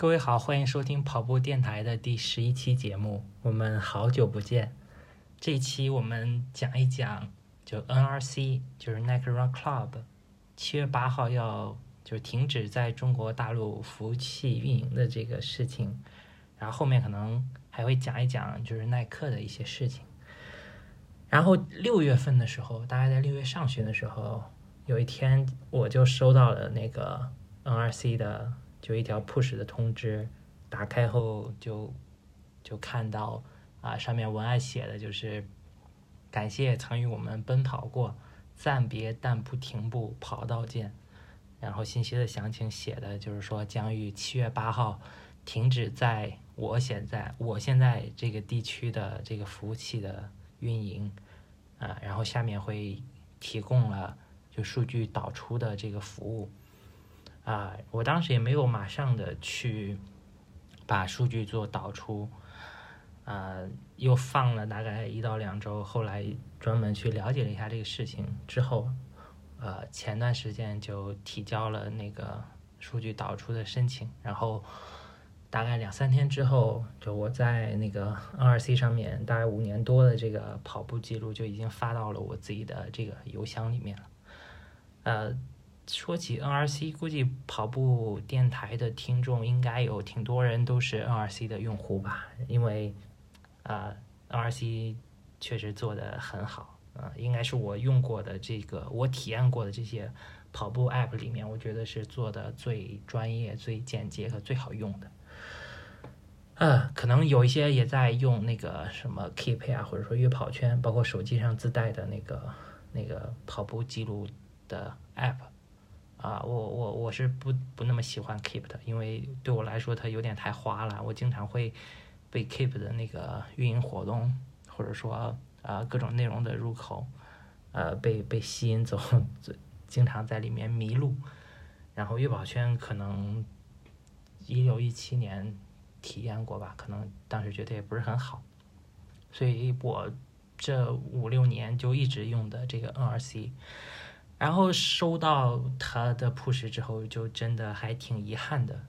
各位好，欢迎收听跑步电台的第十一期节目。我们好久不见，这一期我们讲一讲，就 NRC，就是 Nike Run Club，七月八号要就是停止在中国大陆服务器运营的这个事情。然后后面可能还会讲一讲，就是耐克的一些事情。然后六月份的时候，大概在六月上旬的时候，有一天我就收到了那个 NRC 的就一条 push 的通知，打开后就就看到啊，上面文案写的就是感谢曾与我们奔跑过，暂别但不停步，跑道见。然后信息的详情写的就是说将于七月八号停止在我现在我现在这个地区的这个服务器的。运营，啊，然后下面会提供了就数据导出的这个服务，啊，我当时也没有马上的去把数据做导出，啊，又放了大概一到两周，后来专门去了解了一下这个事情之后，呃，前段时间就提交了那个数据导出的申请，然后。大概两三天之后，就我在那个 NRC 上面，大概五年多的这个跑步记录就已经发到了我自己的这个邮箱里面了。呃，说起 NRC，估计跑步电台的听众应该有挺多人都是 NRC 的用户吧，因为啊，NRC 确实做的很好，啊，应该是我用过的这个我体验过的这些跑步 App 里面，我觉得是做的最专业、最简洁和最好用的。呃，可能有一些也在用那个什么 Keep 啊，或者说悦跑圈，包括手机上自带的那个那个跑步记录的 App 啊，我我我是不不那么喜欢 Keep 的，因为对我来说它有点太花了，我经常会被 Keep 的那个运营活动，或者说啊各种内容的入口，呃被被吸引走，经常在里面迷路，然后悦宝圈可能一六一七年。体验过吧，可能当时觉得也不是很好，所以我这五六年就一直用的这个 NRC，然后收到他的 push 之后，就真的还挺遗憾的。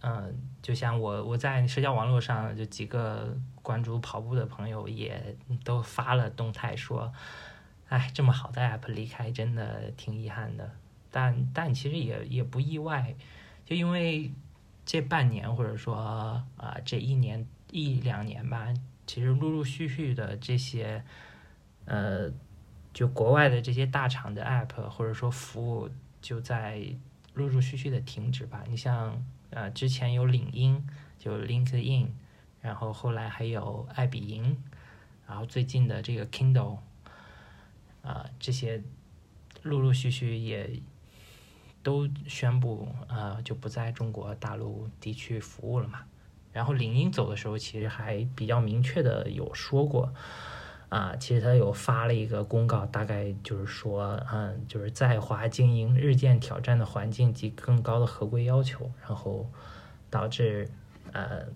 嗯，就像我我在社交网络上，就几个关注跑步的朋友也都发了动态说，哎，这么好的 app 离开，真的挺遗憾的。但但其实也也不意外，就因为。这半年或者说啊这一年一两年吧，其实陆陆续续的这些呃，就国外的这些大厂的 app 或者说服务就在陆陆续续的停止吧。你像呃之前有领英，就 LinkedIn，然后后来还有爱彼迎，然后最近的这个 Kindle，啊这些陆陆续续也。都宣布呃就不在中国大陆地区服务了嘛。然后领英走的时候，其实还比较明确的有说过，啊，其实他有发了一个公告，大概就是说，嗯，就是在华经营日渐挑战的环境及更高的合规要求，然后导致呃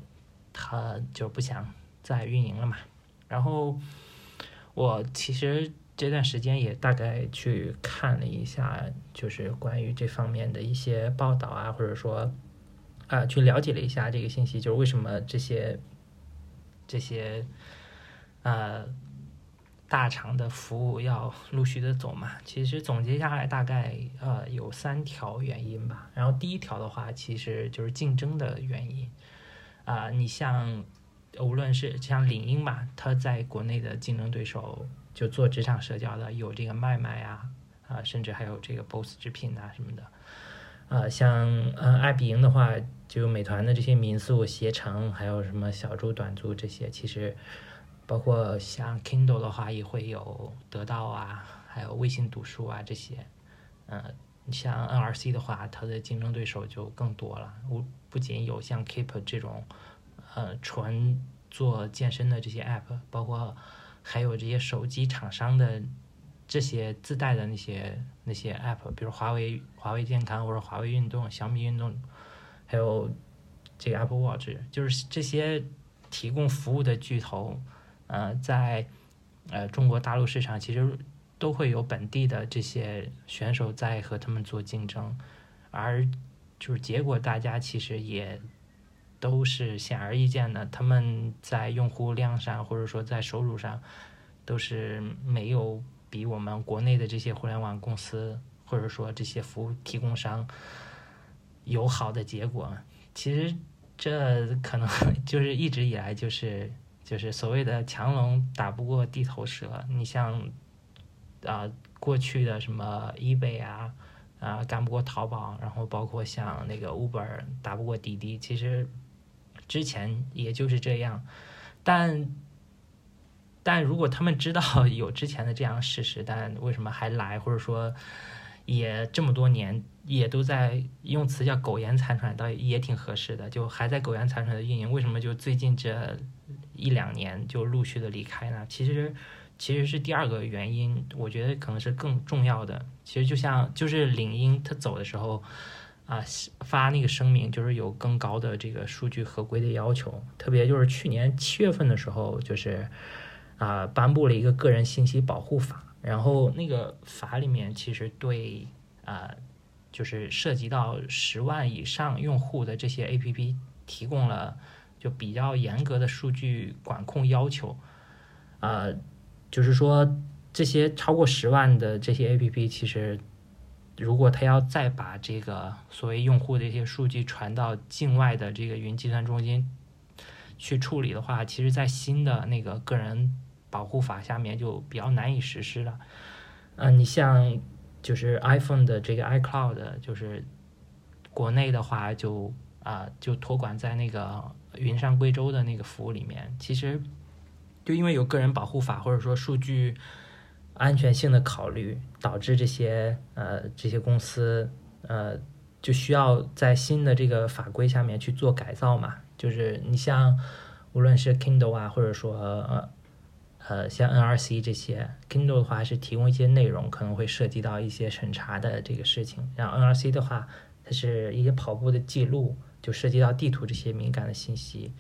他就不想再运营了嘛。然后我其实。这段时间也大概去看了一下，就是关于这方面的一些报道啊，或者说啊，去了解了一下这个信息，就是为什么这些这些呃大厂的服务要陆续的走嘛？其实总结下来，大概呃有三条原因吧。然后第一条的话，其实就是竞争的原因啊。你像无论是像领英吧，它在国内的竞争对手。就做职场社交的有这个麦麦啊，啊，甚至还有这个 BOSS 直聘啊什么的，啊，像嗯爱彼迎的话，就美团的这些民宿携程，还有什么小猪短租这些，其实包括像 Kindle 的话，也会有得到啊，还有微信读书啊这些，嗯，你像 NRC 的话，它的竞争对手就更多了，不不仅有像 Keep 这种，呃，纯做健身的这些 App，包括。还有这些手机厂商的这些自带的那些那些 app，比如华为华为健康或者华为运动、小米运动，还有这个 Apple Watch，就是这些提供服务的巨头，呃，在呃中国大陆市场其实都会有本地的这些选手在和他们做竞争，而就是结果大家其实也都是显而易见的，他们在用户量上或者说在收入上都是没有比我们国内的这些互联网公司或者说这些服务提供商有好的结果。其实这可能 就是一直以来就是就是所谓的强龙打不过地头蛇。你像啊过去的什么 eBay 啊。啊，干不过淘宝，然后包括像那个 Uber 打不过滴滴，其实之前也就是这样。但但如果他们知道 有之前的这样事实，但为什么还来？或者说也这么多年也都在用词叫苟延残喘，倒也挺合适的，就还在苟延残喘的运营。为什么就最近这一两年就陆续的离开呢？其实。其实是第二个原因，我觉得可能是更重要的。其实就像就是领英他走的时候，啊发那个声明，就是有更高的这个数据合规的要求。特别就是去年七月份的时候，就是啊颁布了一个个人信息保护法，然后那个法里面其实对啊就是涉及到十万以上用户的这些 APP 提供了就比较严格的数据管控要求，啊。就是说，这些超过十万的这些 A P P，其实如果他要再把这个所谓用户的一些数据传到境外的这个云计算中心去处理的话，其实，在新的那个个人保护法下面就比较难以实施了。嗯，你像就是 iPhone 的这个 iCloud，就是国内的话就啊就托管在那个云上贵州的那个服务里面，其实。就因为有个人保护法或者说数据安全性的考虑，导致这些呃这些公司呃就需要在新的这个法规下面去做改造嘛。就是你像无论是 Kindle 啊，或者说呃呃像 NRC 这些，Kindle 的话是提供一些内容，可能会涉及到一些审查的这个事情。然后 NRC 的话，它是一些跑步的记录，就涉及到地图这些敏感的信息，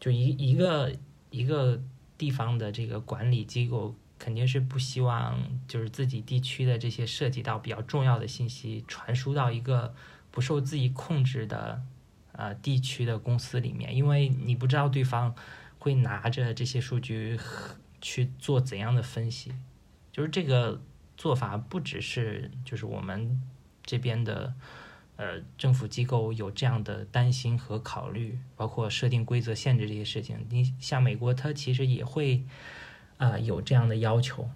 就一一个一个。地方的这个管理机构肯定是不希望，就是自己地区的这些涉及到比较重要的信息传输到一个不受自己控制的呃地区的公司里面，因为你不知道对方会拿着这些数据去做怎样的分析。就是这个做法不只是就是我们这边的。呃，政府机构有这样的担心和考虑，包括设定规则、限制这些事情。你像美国，它其实也会啊有这样的要求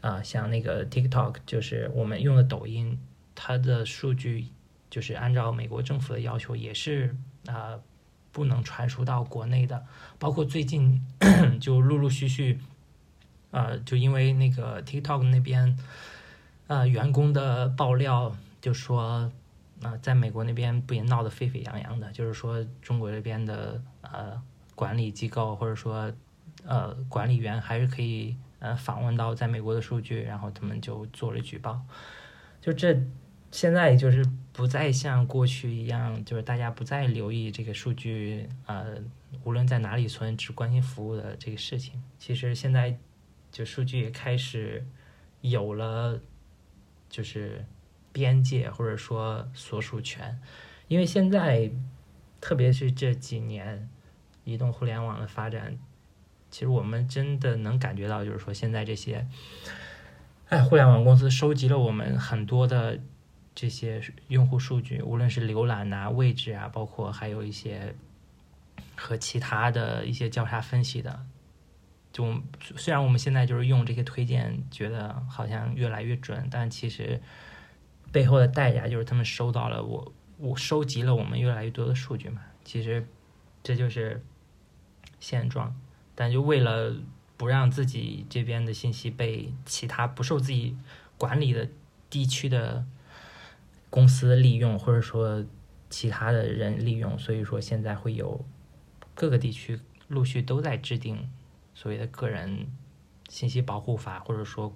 啊，像那个 TikTok，就是我们用的抖音，它的数据就是按照美国政府的要求，也是啊不能传输到国内的。包括最近 就陆陆续续啊，就因为那个 TikTok 那边啊员工的爆料，就说。那在美国那边不也闹得沸沸扬扬的？就是说中国这边的呃管理机构或者说呃管理员还是可以呃访问到在美国的数据，然后他们就做了举报。就这现在就是不再像过去一样，就是大家不再留意这个数据呃无论在哪里存，只关心服务的这个事情。其实现在就数据也开始有了，就是。边界或者说所属权，因为现在，特别是这几年，移动互联网的发展，其实我们真的能感觉到，就是说现在这些，哎，互联网公司收集了我们很多的这些用户数据，无论是浏览啊、位置啊，包括还有一些和其他的一些交叉分析的，就虽然我们现在就是用这些推荐，觉得好像越来越准，但其实。背后的代价就是他们收到了我，我收集了我们越来越多的数据嘛。其实这就是现状，但就为了不让自己这边的信息被其他不受自己管理的地区的公司利用，或者说其他的人利用，所以说现在会有各个地区陆续都在制定所谓的个人信息保护法，或者说。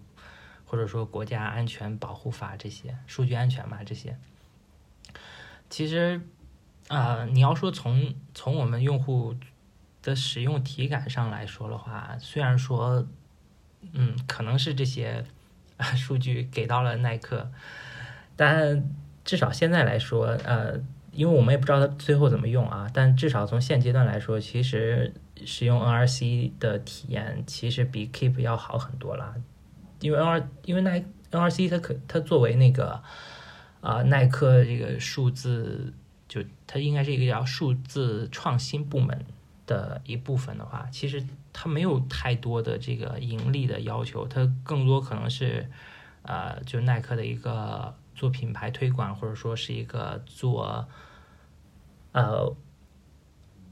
或者说国家安全保护法这些数据安全嘛这些，其实啊，你要说从从我们用户的使用体感上来说的话，虽然说嗯可能是这些 数据给到了耐克，但至少现在来说，呃，因为我们也不知道它最后怎么用啊，但至少从现阶段来说，其实使用 NRC 的体验其实比 Keep 要好很多了。因为 N 因为耐 NRC 它可它作为那个啊耐克这个数字，就它应该是一个叫数字创新部门的一部分的话，其实它没有太多的这个盈利的要求，它更多可能是呃，就耐克的一个。做品牌推广，或者说是一个做，呃，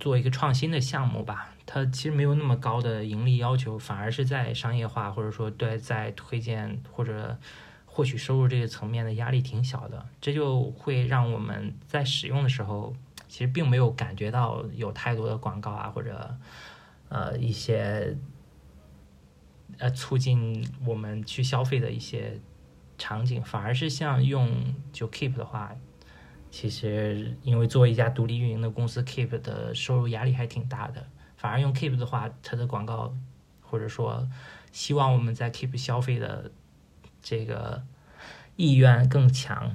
做一个创新的项目吧。它其实没有那么高的盈利要求，反而是在商业化或者说对在推荐或者获取收入这个层面的压力挺小的。这就会让我们在使用的时候，其实并没有感觉到有太多的广告啊，或者呃一些呃促进我们去消费的一些。场景反而是像用就 Keep 的话，其实因为作为一家独立运营的公司，Keep 的收入压力还挺大的。反而用 Keep 的话，它的广告或者说希望我们在 Keep 消费的这个意愿更强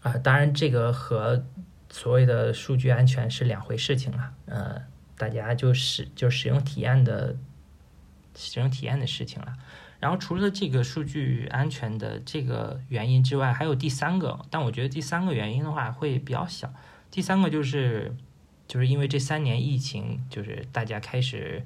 啊。当然，这个和所谓的数据安全是两回事情了。呃，大家就使就使用体验的使用体验的事情了。然后除了这个数据安全的这个原因之外，还有第三个，但我觉得第三个原因的话会比较小。第三个就是，就是因为这三年疫情，就是大家开始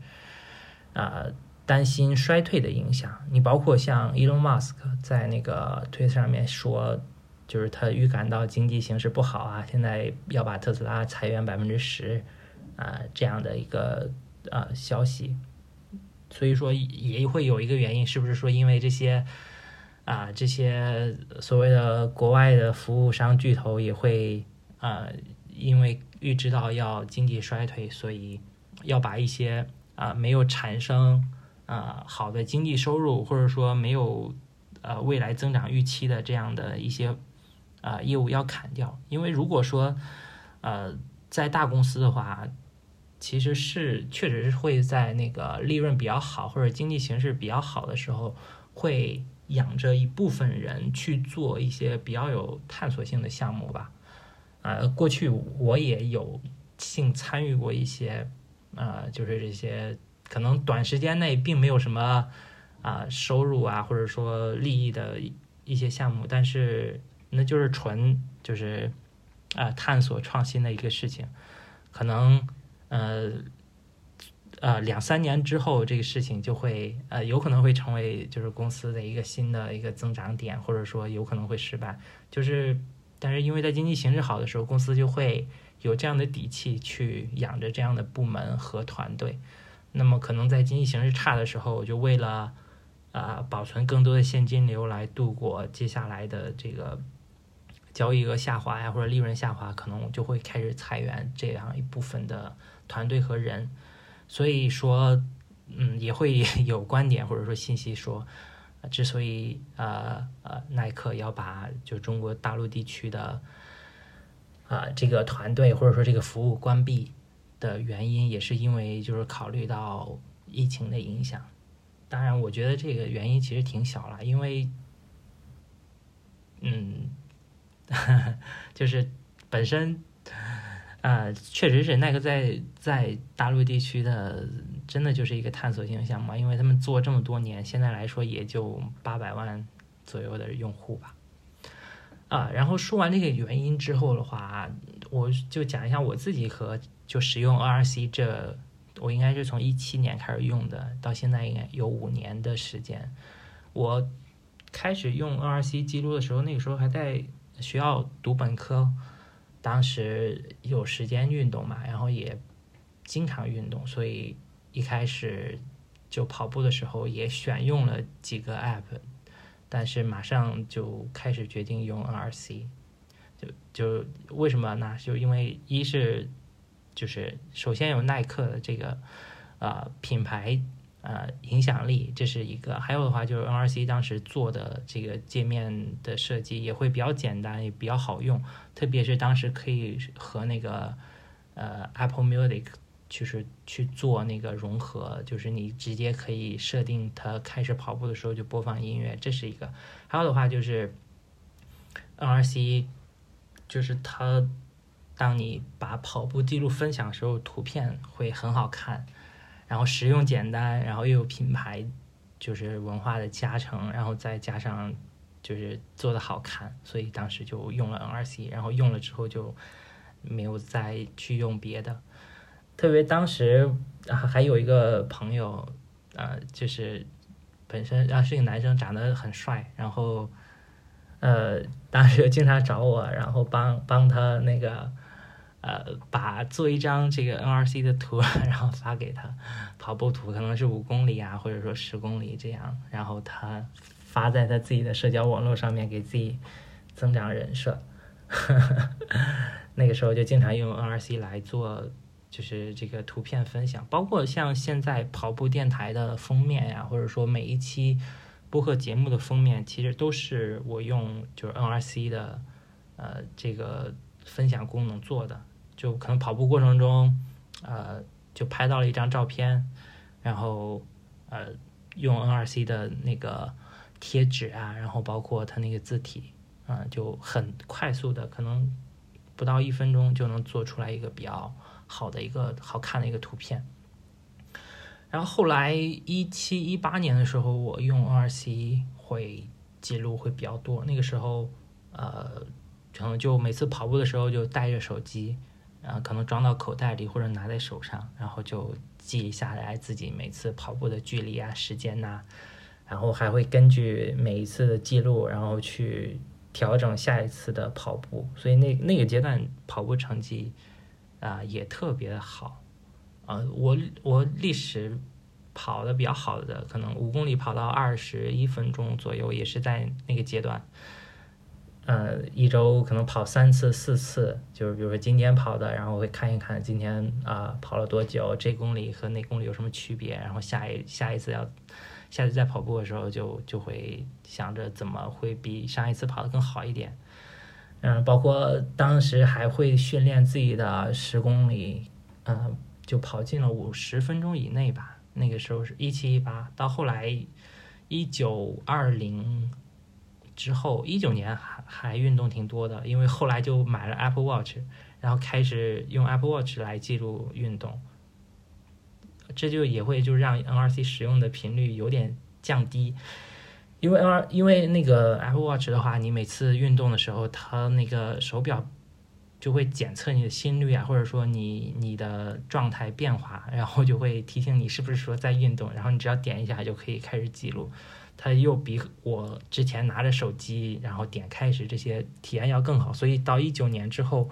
啊担心衰退的影响。你包括像 Elon Musk 在那个推特上面说，就是他预感到经济形势不好啊，现在要把特斯拉裁员百分之十啊这样的一个啊消息。所以说也会有一个原因，是不是说因为这些啊这些所谓的国外的服务商巨头也会啊因为预知到要经济衰退，所以要把一些啊没有产生啊好的经济收入，或者说没有呃未来增长预期的这样的一些啊业务要砍掉，因为如果说呃在大公司的话。其实是确实是会在那个利润比较好或者经济形势比较好的时候，会养着一部分人去做一些比较有探索性的项目吧。呃，过去我也有幸参与过一些，呃，就是这些可能短时间内并没有什么啊收入啊或者说利益的一些项目，但是那就是纯就是啊探索创新的一个事情，可能。呃，呃，两三年之后，这个事情就会呃，有可能会成为就是公司的一个新的一个增长点，或者说有可能会失败。就是，但是因为在经济形势好的时候，公司就会有这样的底气去养着这样的部门和团队。那么，可能在经济形势差的时候，我就为了啊保存更多的现金流来度过接下来的这个交易额下滑呀，或者利润下滑，可能我就会开始裁员这样一部分的。团队和人，所以说，嗯，也会 有观点或者说信息说，之所以呃呃耐克要把就中国大陆地区的啊这个团队或者说这个服务关闭的原因，也是因为就是考虑到疫情的影响。当然，我觉得这个原因其实挺小了，因为，嗯，就是本身。啊，确实是耐克在在大陆地区的，真的就是一个探索性项目，因为他们做这么多年，现在来说也就八百万左右的用户吧。啊，然后说完这个原因之后的话，我就讲一下我自己和就使用 ORC 这，我应该是从一七年开始用的，到现在应该有五年的时间。我开始用 ORC 记录的时候，那个时候还在学校读本科。当时有时间运动嘛，然后也经常运动，所以一开始就跑步的时候也选用了几个 app，但是马上就开始决定用 NRC，就就为什么呢？就因为一是就是首先有耐克的这个啊品牌。呃，影响力这是一个，还有的话就是 NRC 当时做的这个界面的设计也会比较简单，也比较好用，特别是当时可以和那个呃 Apple Music 就是去做那个融合，就是你直接可以设定它开始跑步的时候就播放音乐，这是一个。还有的话就是 NRC 就是它当你把跑步记录分享的时候，图片会很好看，然后实用简单，然后又有品牌就是文化的加成，然后再加上就是做的好看，所以当时就用了 NRC，然后用了之后就没有再去用别的。特别当时啊，还有一个朋友，呃，就是本身啊是一个男生，长得很帅，然后呃当时经常找我，然后帮帮他那个呃把做一张这个 NRC 的图，然后发给他跑步图，可能是五公里啊，或者说十公里这样，然后他发在他自己的社交网络上面，给自己增长人设。那个时候就经常用 NRC 来做。就是这个图片分享，包括像现在跑步电台的封面呀，或者说每一期播客节目的封面，其实都是我用就是 NRC 的呃这个分享功能做的。就可能跑步过程中，呃，就拍到了一张照片，然后呃用 NRC 的那个贴纸啊，然后包括它那个字体，啊，就很快速的，可能不到一分钟就能做出来一个比较。好的一个好看的一个图片，然后后来一七一八年的时候，我用 NRC 会记录会比较多。那个时候，呃，可能就每次跑步的时候就带着手机，啊可能装到口袋里或者拿在手上，然后就记下来自己每次跑步的距离啊、时间呐，然后还会根据每一次的记录，然后去调整下一次的跑步。所以那那个阶段跑步成绩。啊，也特别好，啊，我我历史跑的比较好的，可能五公里跑到二十一分钟左右，也是在那个阶段。呃，一周可能跑三次四次，就是比如说今天跑的，然后会看一看今天啊跑了多久，这公里和那公里有什么区别，然后下一下一次要下次再跑步的时候，就就会想着怎么会比上一次跑的更好一点。嗯，包括当时还会训练自己的十公里，嗯，就跑进了五十分钟以内吧。那个时候是一七一八，到后来一九二零之后，一九年还还运动挺多的，因为后来就买了 Apple Watch，然后开始用 Apple Watch 来记录运动，这就也会就让 NRC 使用的频率有点降低。因为 N 因为那个 Apple Watch 的话，你每次运动的时候，它那个手表就会检测你的心率啊，或者说你你的状态变化，然后就会提醒你是不是说在运动，然后你只要点一下就可以开始记录。它又比我之前拿着手机然后点开始这些体验要更好，所以到一九年之后，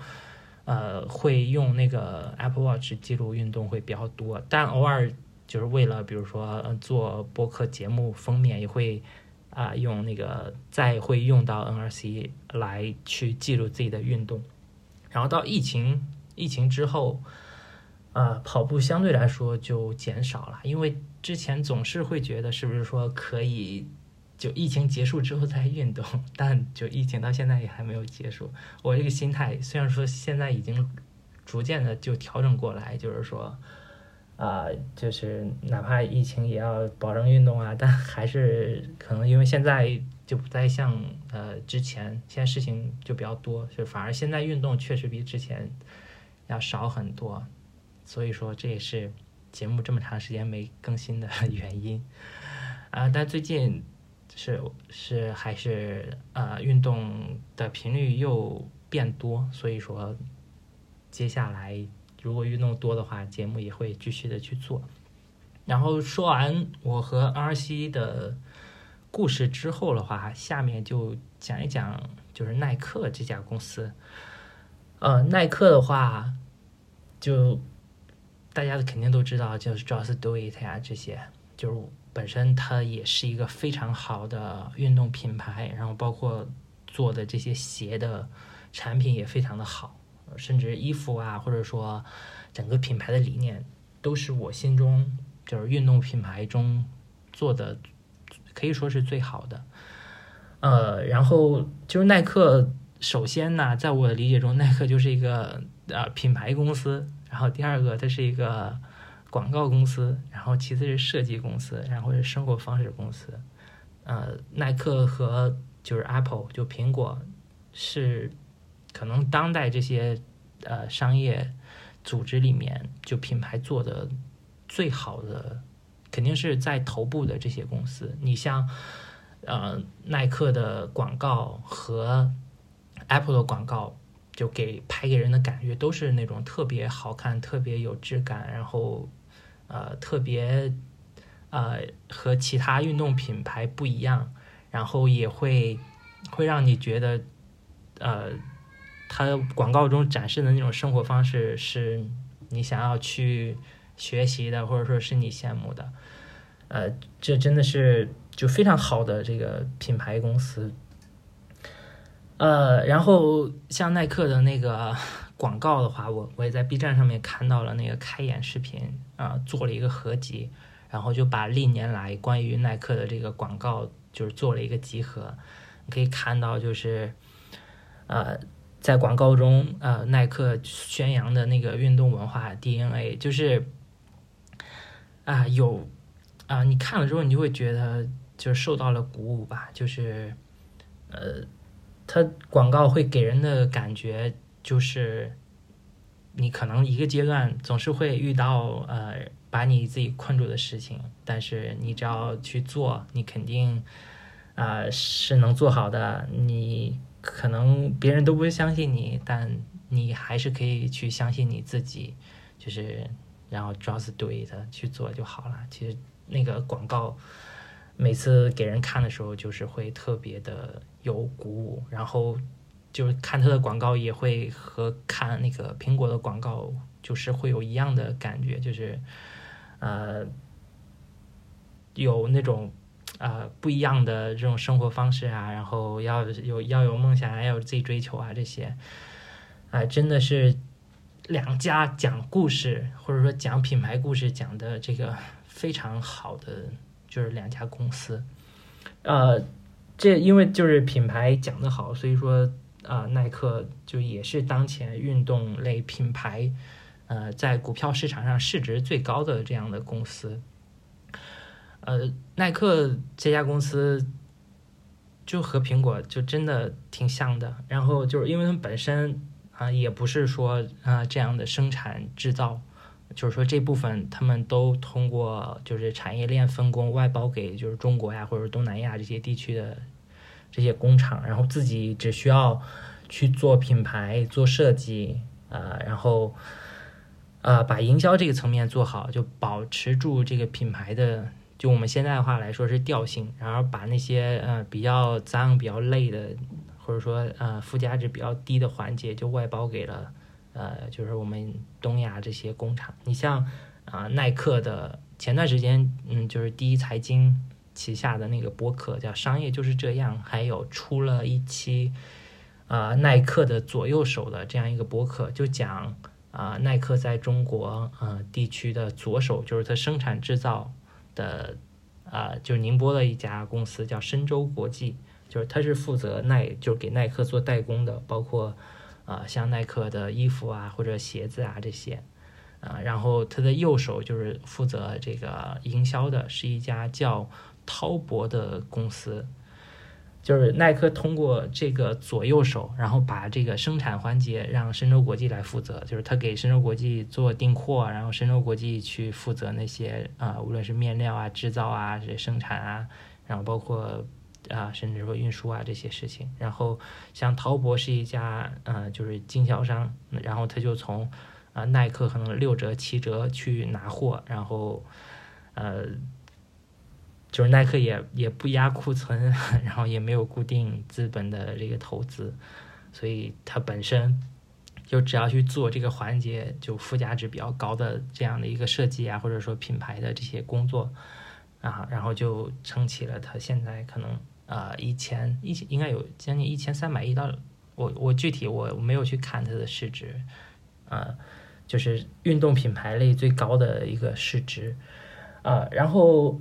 呃，会用那个 Apple Watch 记录运动会比较多，但偶尔就是为了比如说做播客节目封面也会。啊，用那个再会用到 NRC 来去记录自己的运动，然后到疫情疫情之后，啊，跑步相对来说就减少了，因为之前总是会觉得是不是说可以就疫情结束之后再运动，但就疫情到现在也还没有结束。我这个心态虽然说现在已经逐渐的就调整过来，就是说。啊，就是哪怕疫情也要保证运动啊，但还是可能因为现在就不再像呃之前，现在事情就比较多，就反而现在运动确实比之前要少很多，所以说这也是节目这么长时间没更新的 原因啊。但最近是是还是呃运动的频率又变多，所以说接下来。如果运动多的话，节目也会继续的去做。然后说完我和 RC 的故事之后的话，下面就讲一讲就是耐克这家公司。呃，耐克的话，就大家肯定都知道，就是 Just Do It 呀，这些就是本身它也是一个非常好的运动品牌，然后包括做的这些鞋的产品也非常的好。甚至衣服啊，或者说整个品牌的理念，都是我心中就是运动品牌中做的可以说是最好的。呃，然后就是耐克，首先呢，在我的理解中，耐克就是一个呃品牌公司，然后第二个它是一个广告公司，然后其次是设计公司，然后是生活方式公司。呃，耐克和就是 Apple 就苹果是。可能当代这些呃商业组织里面，就品牌做的最好的，肯定是在头部的这些公司。你像呃耐克的广告和 Apple 的广告，就给拍给人的感觉都是那种特别好看、特别有质感，然后呃特别呃和其他运动品牌不一样，然后也会会让你觉得呃。它广告中展示的那种生活方式，是你想要去学习的，或者说是你羡慕的。呃，这真的是就非常好的这个品牌公司。呃，然后像耐克的那个广告的话，我我也在 B 站上面看到了那个开眼视频啊，做了一个合集，然后就把历年来关于耐克的这个广告就是做了一个集合，你可以看到就是呃。在广告中，呃，耐克宣扬的那个运动文化 DNA，就是啊，有啊，你看了之后，你就会觉得就是受到了鼓舞吧。就是呃，它广告会给人的感觉就是，你可能一个阶段总是会遇到呃把你自己困住的事情，但是你只要去做，你肯定啊是能做好的。你。可能别人都不相信你，但你还是可以去相信你自己，就是然后 just do it 去做就好了。其实那个广告每次给人看的时候，就是会特别的有鼓舞，然后就是看他的广告也会和看那个苹果的广告就是会有一样的感觉，就是呃有那种。呃，不一样的这种生活方式啊，然后要有要有梦想，要有自己追求啊，这些，啊，真的是两家讲故事或者说讲品牌故事讲的这个非常好的，就是两家公司。呃，这因为就是品牌讲得好，所以说啊，耐克就也是当前运动类品牌，呃，在股票市场上市值最高的这样的公司。呃，耐克这家公司就和苹果就真的挺像的。然后就是因为他们本身啊，也不是说啊这样的生产制造，就是说这部分他们都通过就是产业链分工外包给就是中国呀或者东南亚这些地区的这些工厂，然后自己只需要去做品牌、做设计啊，然后啊把营销这个层面做好，就保持住这个品牌的。就我们现在的话来说是调性，然后把那些呃比较脏、比较累的，或者说呃附加值比较低的环节，就外包给了呃就是我们东亚这些工厂。你像啊耐克的前段时间，嗯就是第一财经旗下的那个播客叫《商业就是这样》，还有出了一期啊耐克的左右手的这样一个播客，就讲啊耐克在中国呃地区的左手，就是它生产制造。的啊，就是宁波的一家公司叫深州国际，就是它是负责耐，就是给耐克做代工的，包括啊像耐克的衣服啊或者鞋子啊这些啊，然后他的右手就是负责这个营销的，是一家叫滔博的公司。就是耐克通过这个左右手，然后把这个生产环节让深州国际来负责，就是他给深州国际做订货，然后深州国际去负责那些啊，无论是面料啊、制造啊、这生产啊，然后包括啊，甚至说运输啊这些事情。然后像淘博是一家呃，就是经销商，然后他就从啊耐克可能六折七折去拿货，然后呃。就是耐克也也不压库存，然后也没有固定资本的这个投资，所以它本身就只要去做这个环节，就附加值比较高的这样的一个设计啊，或者说品牌的这些工作啊，然后就撑起了它现在可能啊一千一千应该有将近一千三百亿到我我具体我没有去看它的市值啊，就是运动品牌类最高的一个市值啊，然后。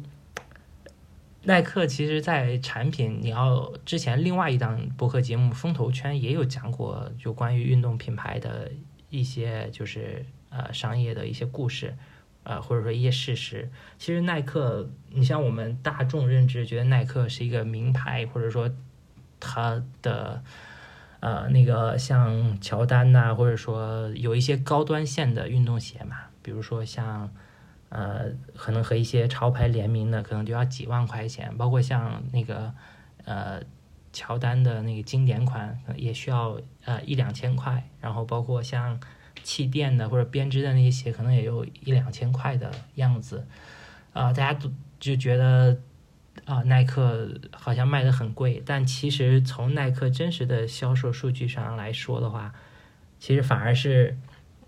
耐克其实，在产品，你要之前另外一档博客节目《风投圈》也有讲过，就关于运动品牌的一些，就是呃商业的一些故事，呃或者说一些事实。其实耐克，你像我们大众认知，觉得耐克是一个名牌，或者说它的呃，那个像乔丹呐、或者说有一些高端线的运动鞋嘛，比如说像呃，可能和一些潮牌联名的，可能就要几万块钱，包括像那个呃乔丹的那个经典款，也需要呃一两千块，然后包括像气垫的或者编织的那些鞋，可能也有一两千块的样子，啊、大家都就觉得。啊，耐克好像卖的很贵，但其实从耐克真实的销售数据上来说的话，其实反而是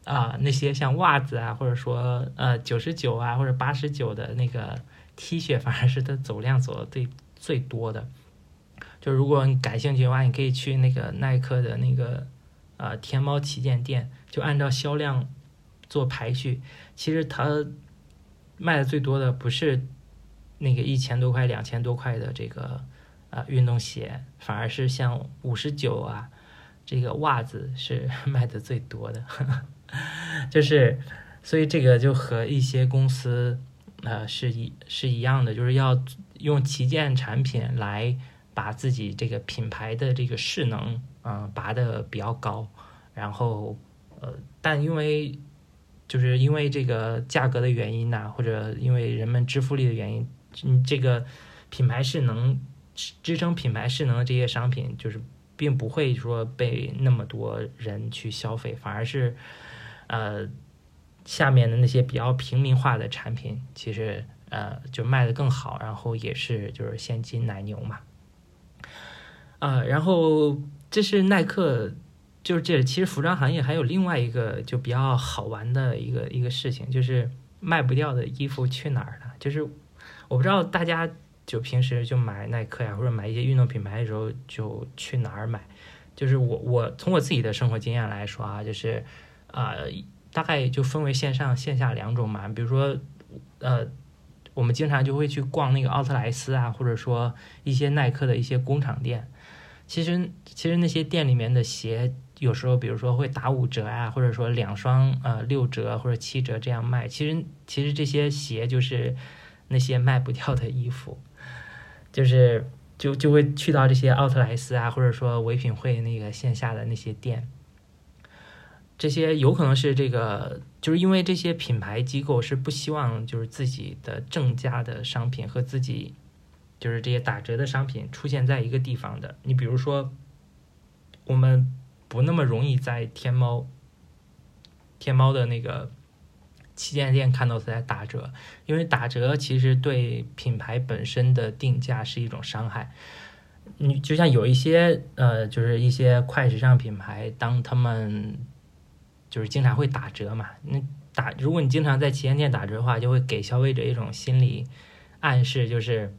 啊那些像袜子啊，或者说呃九十九啊或者八十九的那个 T 恤，反而是它走量走的最最多的。就如果你感兴趣的话，你可以去那个耐克的那个呃天猫旗舰店，就按照销量做排序，其实它卖的最多的不是。那个一千多块、两千多块的这个呃运动鞋，反而是像五十九啊，这个袜子是 卖的最多的，就是所以这个就和一些公司呃是一是一样的，就是要用旗舰产品来把自己这个品牌的这个势能啊、拔得比较高，然后呃，但因为就是因为这个价格的原因呐、或者因为人们支付力的原因。嗯，这个品牌势能支撑品牌势能的这些商品，就是并不会说被那么多人去消费，反而是呃下面的那些比较平民化的产品，其实呃就卖得更好，然后也是就是现金奶牛嘛。啊、然后这是耐克，就是这其实服装行业还有另外一个就比较好玩的一个一个事情，就是卖不掉的衣服去哪儿了？就是我不知道大家就平时就买耐克呀，或者买一些运动品牌的时候，就去哪儿买？就是我我从我自己的生活经验来说啊，就是啊、大概就分为线上线下两种嘛。比如说呃，我们经常就会去逛那个奥特莱斯啊，或者说一些耐克的一些工厂店。其实其实那些店里面的鞋。有时候，比如说会打五折啊，或者说两双呃六折或者七折这样卖。其实其实这些鞋就是那些卖不掉的衣服，就是就就会去到这些奥特莱斯啊，或者说唯品会那个线下的那些店。这些有可能是这个，就是因为这些品牌机构是不希望就是自己的正价的商品和自己就是这些打折的商品出现在一个地方的。你比如说，我们。不那么容易在天猫、天猫的那个旗舰店看到它在打折，因为打折其实对品牌本身的定价是一种伤害。你就像有一些呃，就是一些快时尚品牌，当他们就是经常会打折嘛，那打如果你经常在旗舰店打折的话，就会给消费者一种心理暗示，就是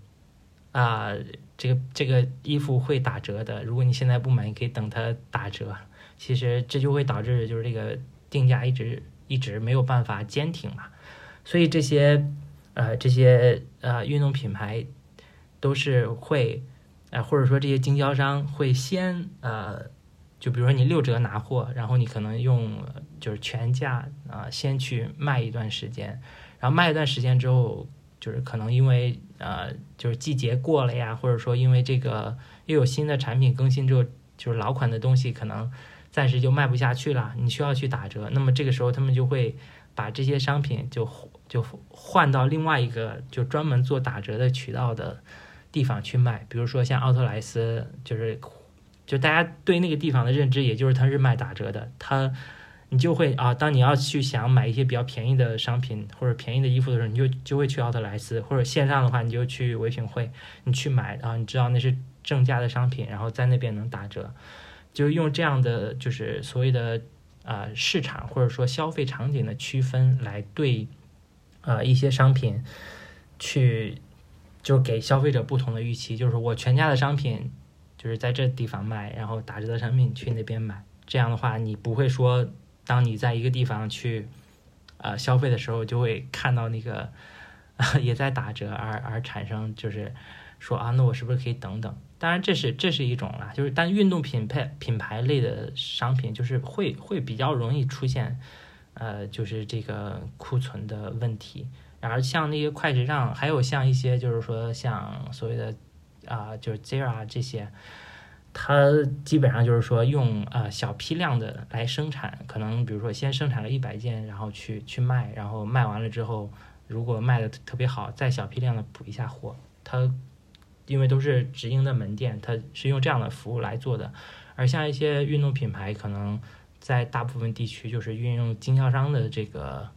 啊。这个这个衣服会打折的，如果你现在不买，你可以等它打折。其实这就会导致就是这个定价一直一直没有办法坚挺嘛。所以这些呃这些呃运动品牌都是会呃或者说这些经销商会先呃就比如说你六折拿货，然后你可能用就是全价啊、先去卖一段时间，然后卖一段时间之后。就是可能因为呃，就是季节过了呀，或者说因为这个又有新的产品更新之后，就是老款的东西可能暂时就卖不下去了，你需要去打折。那么这个时候他们就会把这些商品就就换到另外一个就专门做打折的渠道的地方去卖，比如说像奥特莱斯，就是就大家对那个地方的认知，也就是它是卖打折的，它。你就会啊，当你要去想买一些比较便宜的商品或者便宜的衣服的时候，你就就会去奥特莱斯，或者线上的话，你就去唯品会，你去买啊，你知道那是正价的商品，然后在那边能打折，就用这样的就是所谓的啊、呃、市场或者说消费场景的区分来对、呃、一些商品去就给消费者不同的预期，就是我全家的商品就是在这地方卖，然后打折的商品去那边买，这样的话你不会说。当你在一个地方去，呃，消费的时候，就会看到那个、呃、也在打折，而而产生就是说啊，那我是不是可以等等？当然，这是这是一种啦，就是但运动品牌品牌类的商品，就是会会比较容易出现，呃，就是这个库存的问题。然而，像那些快时尚，还有像一些就是说像所谓的啊、就是 Zara 这些。它基本上就是说用呃小批量的来生产，可能比如说先生产了一百件，然后去去卖，然后卖完了之后，如果卖的特别好，再小批量的补一下货。它因为都是直营的门店，它是用这样的服务来做的。而像一些运动品牌，可能在大部分地区就是运用经销商的这个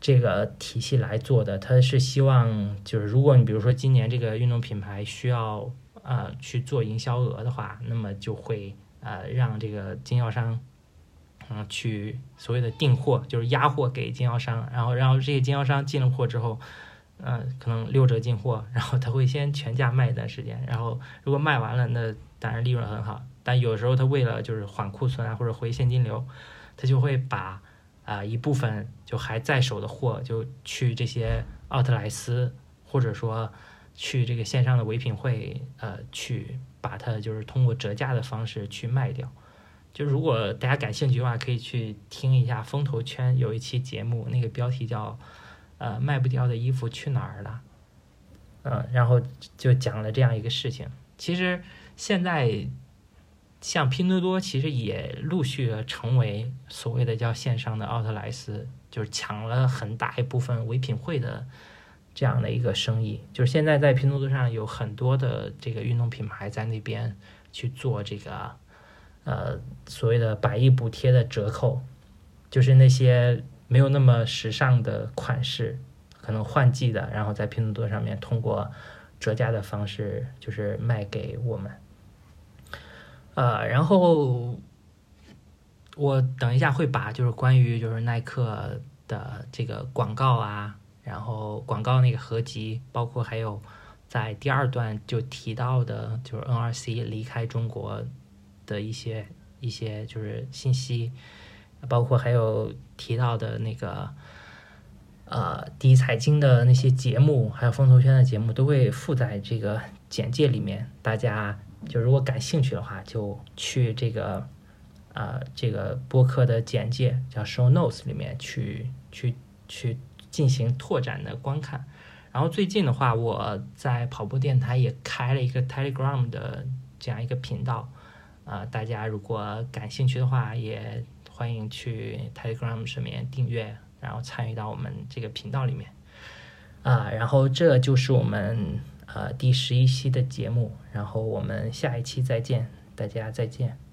这个体系来做的。它是希望就是如果你比如说今年这个运动品牌需要。呃，去做营销额的话，那么就会呃让这个经销商，嗯，去所谓的订货，就是压货给经销商，然后然后这些经销商进了货之后，嗯，可能六折进货，然后他会先全价卖一段时间，然后如果卖完了，那当然利润很好。但有时候他为了就是缓库存啊或者回现金流，他就会把啊一部分就还在手的货就去这些奥特莱斯或者说。去这个线上的唯品会，呃，去把它就是通过折价的方式去卖掉。就如果大家感兴趣的话，可以去听一下风投圈有一期节目，那个标题叫“呃卖不掉的衣服去哪儿了”，嗯，然后就讲了这样一个事情。其实现在像拼多多，其实也陆续成为所谓的叫线上的奥特莱斯，就是抢了很大一部分唯品会的。这样的一个生意，就是现在在拼多多上有很多的这个运动品牌在那边去做这个，呃，所谓的百亿补贴的折扣，就是那些没有那么时尚的款式，可能换季的，然后在拼多多上面通过折价的方式，就是卖给我们。呃，然后我等一下会把就是关于就是耐克的这个广告啊。然后广告那个合集，包括还有在第二段就提到的，就是 NRC 离开中国的一些一些就是信息，包括还有提到的那个呃第一财经的那些节目，还有风投圈的节目，都会附在这个简介里面。大家就如果感兴趣的话，就去这个啊这个播客的简介叫 Show Notes 里面去去去。进行拓展的观看，然后最近的话，我在跑步电台也开了一个 Telegram 的这样一个频道，啊，大家如果感兴趣的话，也欢迎去 Telegram 上面订阅，然后参与到我们这个频道里面，啊，然后这就是我们呃第十一期的节目，然后我们下一期再见，大家再见。